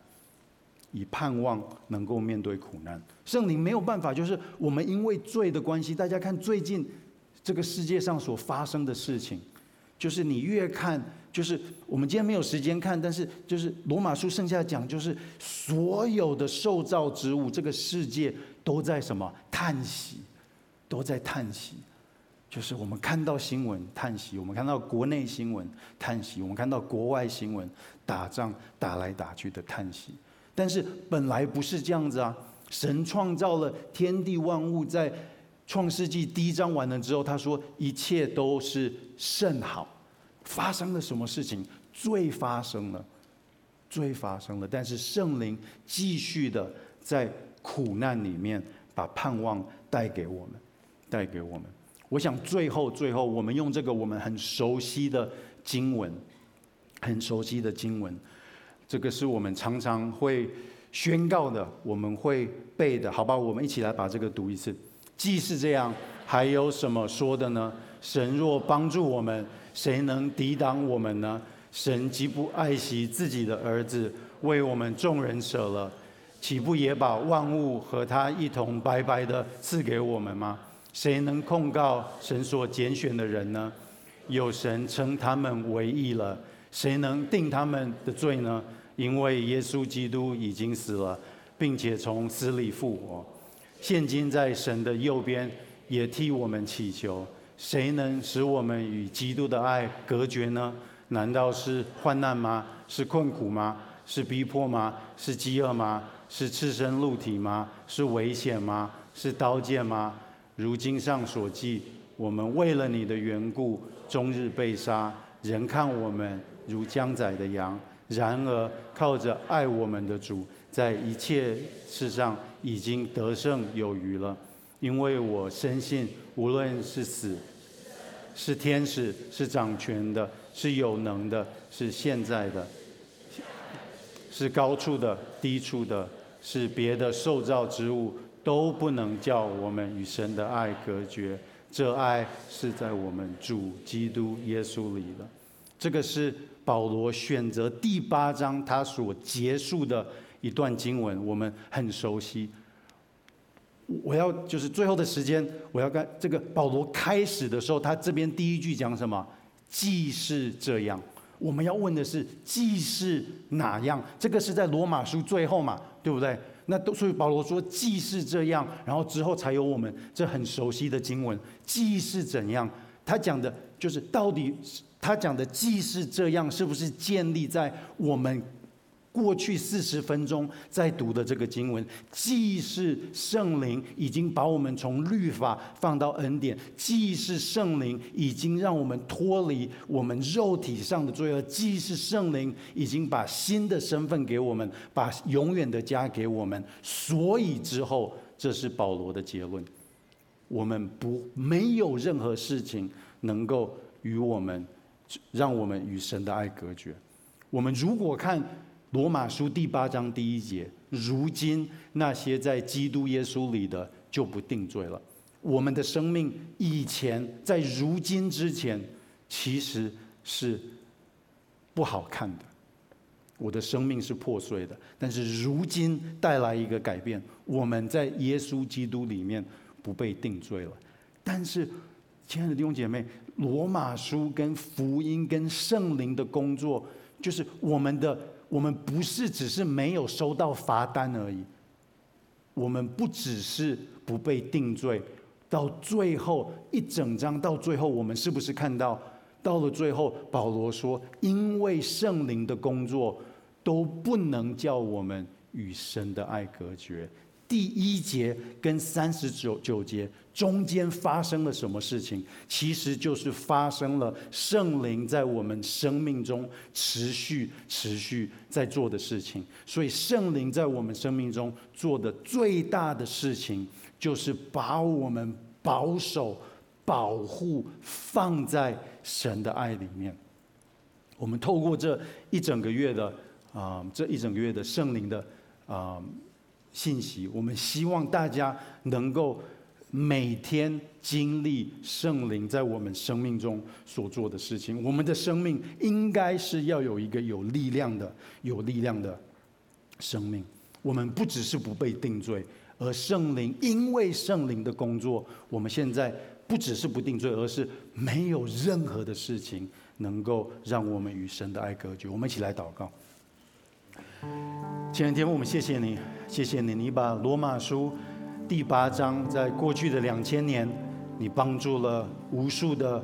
Speaker 1: 以盼望能够面对苦难。圣灵没有办法，就是我们因为罪的关系，大家看最近这个世界上所发生的事情，就是你越看。就是我们今天没有时间看，但是就是罗马书剩下讲，就是所有的受造之物，这个世界都在什么叹息，都在叹息。就是我们看到新闻叹息，我们看到国内新闻叹息，我们看到国外新闻打仗打来打去的叹息。但是本来不是这样子啊！神创造了天地万物，在创世纪第一章完了之后，他说一切都是甚好。发生了什么事情？罪发生了，罪发生了。但是圣灵继续的在苦难里面把盼望带给我们，带给我们。我想最后最后，我们用这个我们很熟悉的经文，很熟悉的经文，这个是我们常常会宣告的，我们会背的，好吧？我们一起来把这个读一次。既是这样，还有什么说的呢？神若帮助我们。谁能抵挡我们呢？神既不爱惜自己的儿子，为我们众人舍了，岂不也把万物和他一同白白的赐给我们吗？谁能控告神所拣选的人呢？有神称他们为义了，谁能定他们的罪呢？因为耶稣基督已经死了，并且从死里复活，现今在神的右边，也替我们祈求。谁能使我们与基督的爱隔绝呢？难道是患难吗？是困苦吗？是逼迫吗？是饥饿吗？是赤身露体吗？是危险吗？是刀剑吗？如经上所记，我们为了你的缘故，终日被杀，人看我们如将宰的羊。然而靠着爱我们的主，在一切事上已经得胜有余了。因为我深信，无论是死，是天使，是掌权的，是有能的，是现在的，是高处的，低处的，是别的受造之物，都不能叫我们与神的爱隔绝。这爱是在我们主基督耶稣里的。这个是保罗选择第八章他所结束的一段经文，我们很熟悉。我要就是最后的时间，我要跟这个保罗开始的时候，他这边第一句讲什么？既是这样，我们要问的是，既是哪样？这个是在罗马书最后嘛，对不对？那都所以保罗说，既是这样，然后之后才有我们这很熟悉的经文，既是怎样？他讲的就是到底他讲的既是这样，是不是建立在我们？过去四十分钟在读的这个经文，既是圣灵已经把我们从律法放到恩典，既是圣灵已经让我们脱离我们肉体上的罪恶，既是圣灵已经把新的身份给我们，把永远的家给我们。所以之后，这是保罗的结论。我们不没有任何事情能够与我们让我们与神的爱隔绝。我们如果看罗马书第八章第一节，如今那些在基督耶稣里的就不定罪了。我们的生命以前在如今之前其实是不好看的，我的生命是破碎的。但是如今带来一个改变，我们在耶稣基督里面。不被定罪了，但是，亲爱的弟兄姐妹，罗马书跟福音跟圣灵的工作，就是我们的，我们不是只是没有收到罚单而已，我们不只是不被定罪，到最后一整章到最后，我们是不是看到，到了最后，保罗说，因为圣灵的工作，都不能叫我们与神的爱隔绝。第一节跟三十九九节中间发生了什么事情？其实就是发生了圣灵在我们生命中持续持续在做的事情。所以圣灵在我们生命中做的最大的事情，就是把我们保守、保护放在神的爱里面。我们透过这一整个月的啊、这一整个月的圣灵的啊。信息，我们希望大家能够每天经历圣灵在我们生命中所做的事情。我们的生命应该是要有一个有力量的、有力量的生命。我们不只是不被定罪，而圣灵因为圣灵的工作，我们现在不只是不定罪，而是没有任何的事情能够让我们与神的爱隔绝。我们一起来祷告。前两天我们谢谢你，谢谢你，你把罗马书第八章，在过去的两千年，你帮助了无数的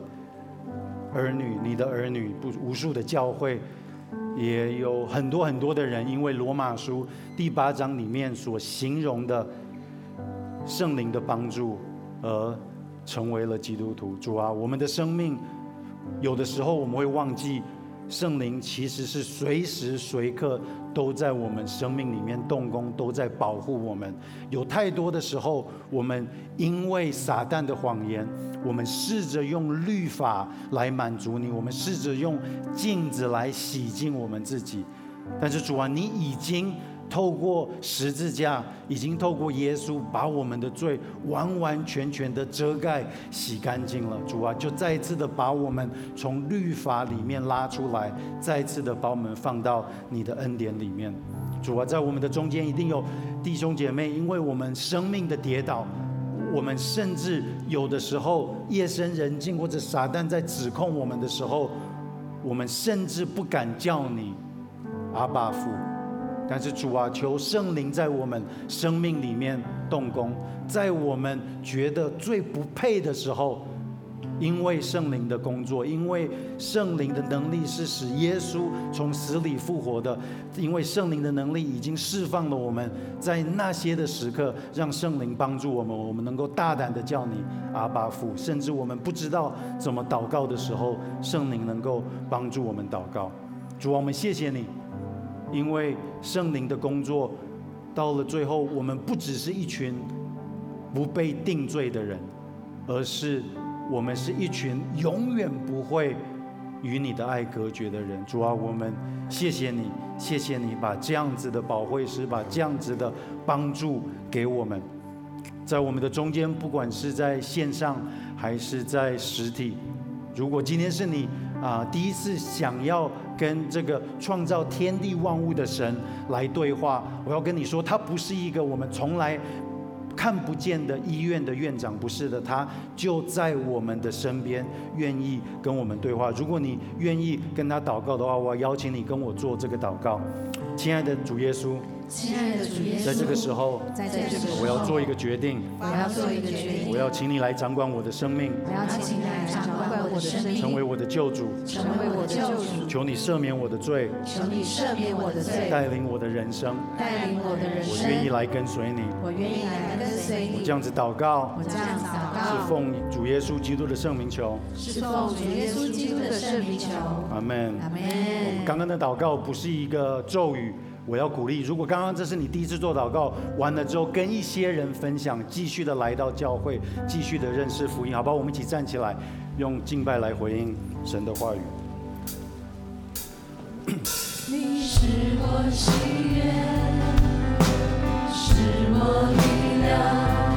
Speaker 1: 儿女，你的儿女不无数的教会，也有很多很多的人，因为罗马书第八章里面所形容的圣灵的帮助，而成为了基督徒。主啊，我们的生命有的时候我们会忘记。圣灵其实是随时随刻都在我们生命里面动工，都在保护我们。有太多的时候，我们因为撒旦的谎言，我们试着用律法来满足你，我们试着用镜子来洗净我们自己。但是主啊，你已经。透过十字架，已经透过耶稣把我们的罪完完全全的遮盖、洗干净了。主啊，就再一次的把我们从律法里面拉出来，再一次的把我们放到你的恩典里面。主啊，在我们的中间一定有弟兄姐妹，因为我们生命的跌倒，我们甚至有的时候夜深人静或者撒旦在指控我们的时候，我们甚至不敢叫你阿爸父。但是主啊，求圣灵在我们生命里面动工，在我们觉得最不配的时候，因为圣灵的工作，因为圣灵的能力是使耶稣从死里复活的，因为圣灵的能力已经释放了我们，在那些的时刻，让圣灵帮助我们，我们能够大胆的叫你阿爸父，甚至我们不知道怎么祷告的时候，圣灵能够帮助我们祷告。主啊，我们谢谢你。因为圣灵的工作，到了最后，我们不只是一群不被定罪的人，而是我们是一群永远不会与你的爱隔绝的人。主啊，我们谢谢你，谢谢你把这样子的保惠师，把这样子的帮助给我们，在我们的中间，不管是在线上还是在实体，如果今天是你。啊，第一次想要跟这个创造天地万物的神来对话，我要跟你说，他不是一个我们从来看不见的医院的院长，不是的，他就在我们的身边，愿意跟我们对话。如果你愿意跟他祷告的话，我要邀请你跟我做这个祷告，亲爱的主耶稣。
Speaker 2: 亲爱的主耶稣，
Speaker 1: 在这个时候，
Speaker 2: 在这个时候，
Speaker 1: 我要做一个决定，
Speaker 2: 我要做一个决定，
Speaker 1: 我要请你来掌管我的生命，
Speaker 2: 我要请你来掌管我的生命，
Speaker 1: 成为我的救主，
Speaker 2: 成为我的救主，
Speaker 1: 求你赦免我的罪，
Speaker 2: 求你赦免我的罪，
Speaker 1: 带领我的人生，
Speaker 2: 带领我的人生，
Speaker 1: 我愿意来跟随你，
Speaker 2: 我愿意来跟随你，
Speaker 1: 我这样子祷告，
Speaker 2: 我这样子祷告，
Speaker 1: 是奉主耶稣基督的圣名求，
Speaker 2: 是奉主耶稣基督的圣名求，
Speaker 1: 阿门，
Speaker 2: 阿门。
Speaker 1: 我们刚刚的祷告不是一个咒语。我要鼓励，如果刚刚这是你第一次做祷告，完了之后跟一些人分享，继续的来到教会，继续的认识福音，好不好？我们一起站起来，用敬拜来回应神的话语。
Speaker 3: 你是我喜悦，是我力量。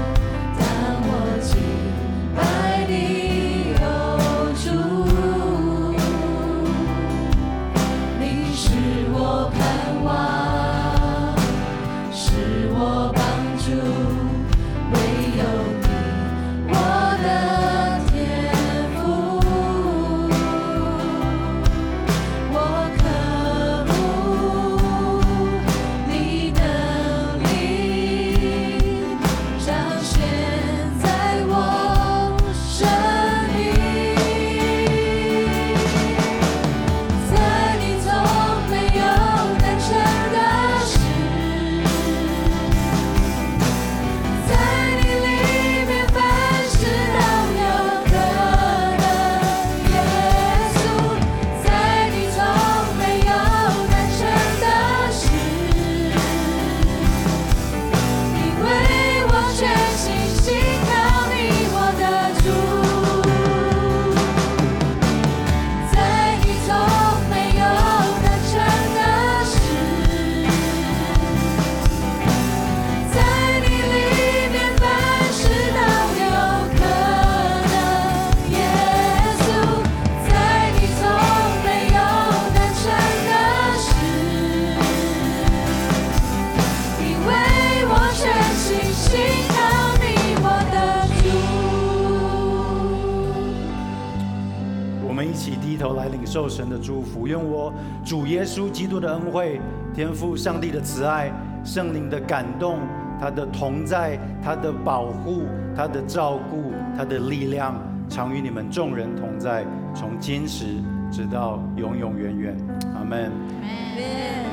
Speaker 1: 天赋上帝的慈爱、圣灵的感动、他的同在、他的保护、他的照顾、他的力量，常与你们众人同在，从今时直到永永远远。阿门。